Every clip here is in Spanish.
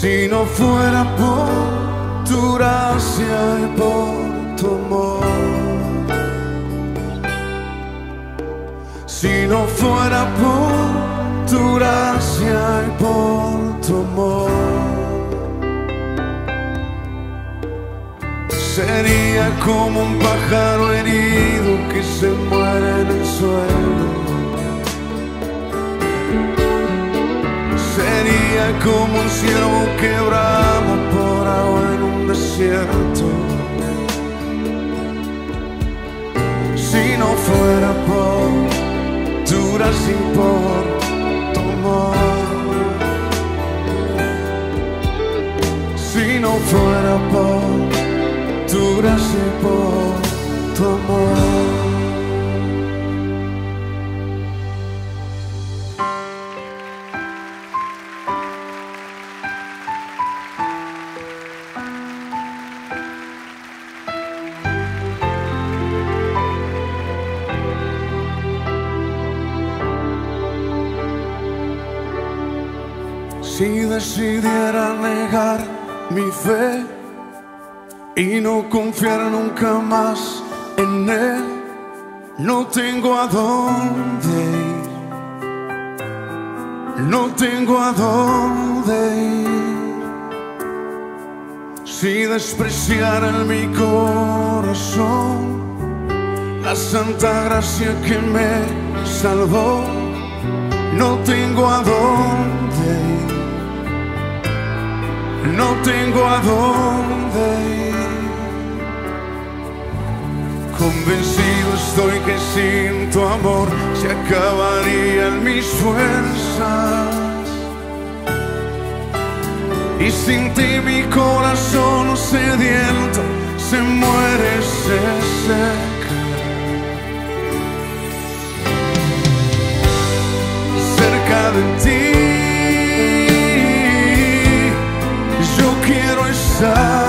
Si no fuera por tu gracia y por tu amor. Si no fuera por tu gracia y por tu amor. Sería como un pájaro herido que se muere en el suelo. Como un ciervo que brama por agua en un desierto. Si no fuera por tu gracia por tu amor. Si no fuera por tu gracia y por tu amor. Decidiera negar mi fe y no confiar nunca más en Él, no tengo a dónde ir. No tengo a dónde ir. Si despreciara en mi corazón la santa gracia que me salvó, no tengo a dónde No tengo a dónde ir. Convencido estoy que sin tu amor se acabarían mis fuerzas. Y sin ti mi corazón sediento se muere, se seca. Quiero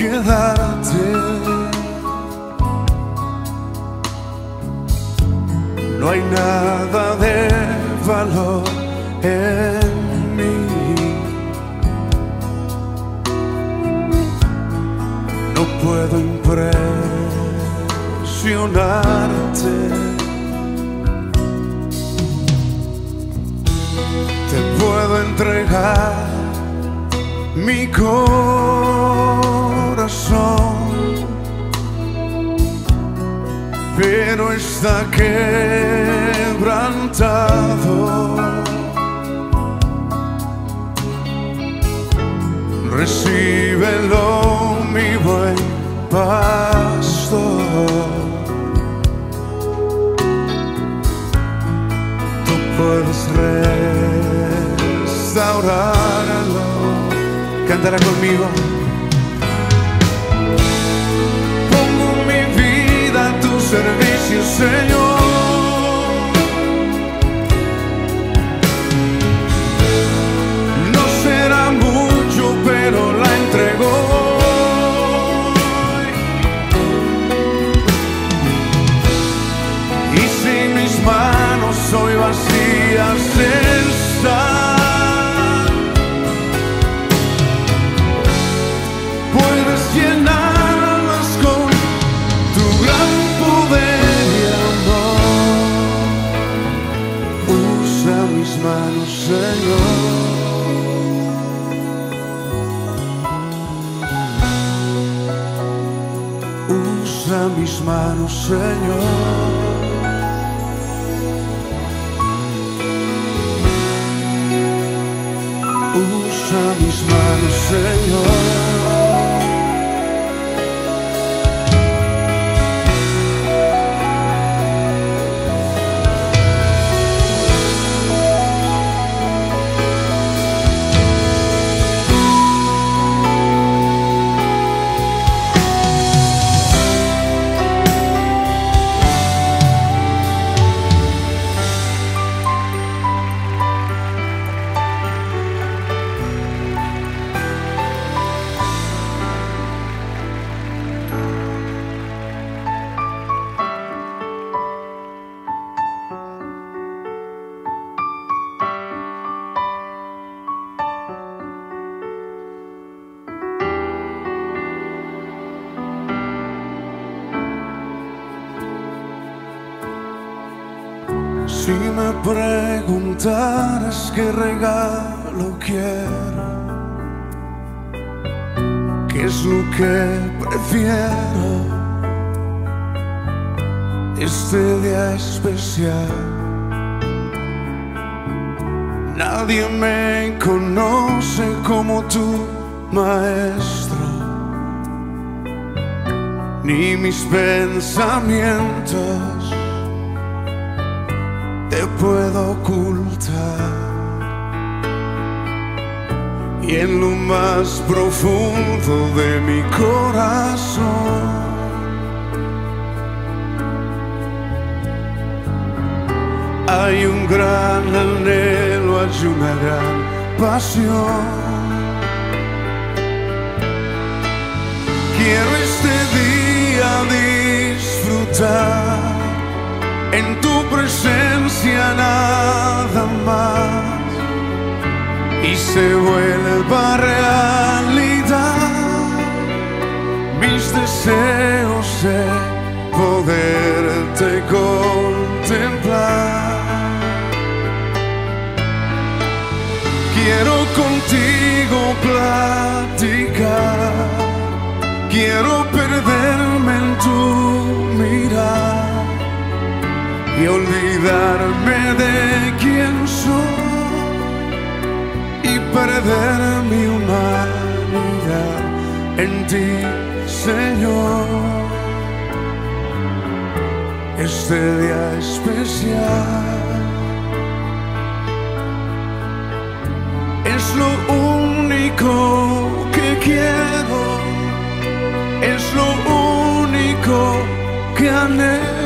que darte. No hay nada de valor en mí. No puedo impresionarte. Te puedo entregar mi corazón, pero está quebrantado. Recíbelo, mi buen pastor. Tú puedes restaurarlo. Cantará conmigo. Senhor. Mis manos, Señor. Usa mis manos, Señor. Si me preguntaras qué regalo quiero, qué es lo que prefiero, este día especial. Nadie me conoce como tú, maestro, ni mis pensamientos te puedo ocultar. Y en lo más profundo de mi corazón, hay un gran anhelo, hay una gran pasión. Quiero este día disfrutar en tu presencia nada más y se vuelva realidad mis deseos de poderte contemplar. Quiero contigo platicar, quiero perderme olvidarme de quién soy y perder mi humanidad en ti, Señor. Este día especial es lo único que quiero, es lo único que anhelo.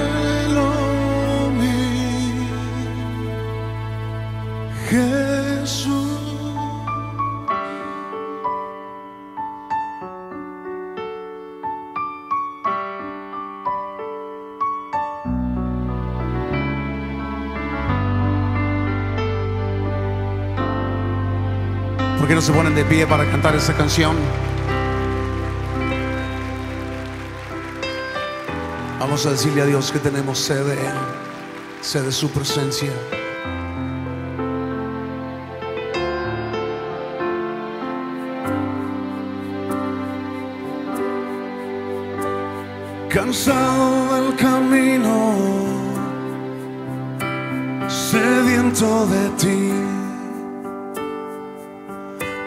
¿Por qué no se ponen de pie para cantar esa canción? Vamos a decirle a Dios que tenemos sed de Él, sed de su presencia. Cansado del camino, sediento de ti.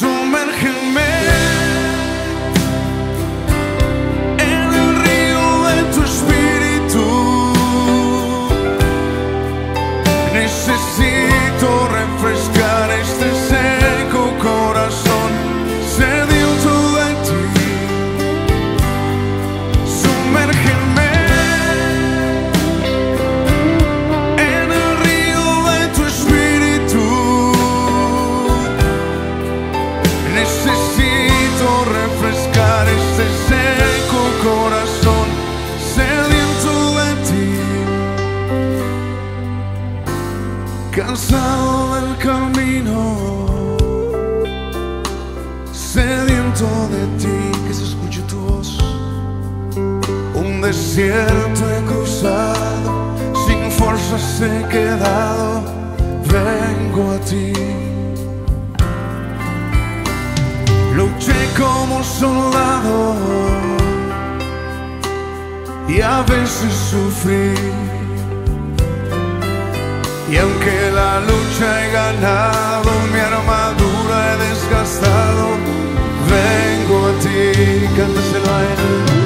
Sumérgeme somos y a veces sufrí. Y aunque la lucha he ganado, mi armadura he desgastado, vengo a ti, cántese el.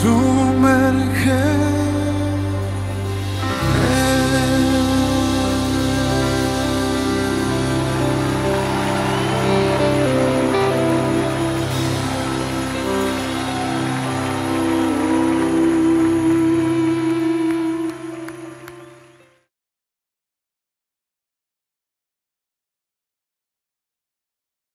sumerge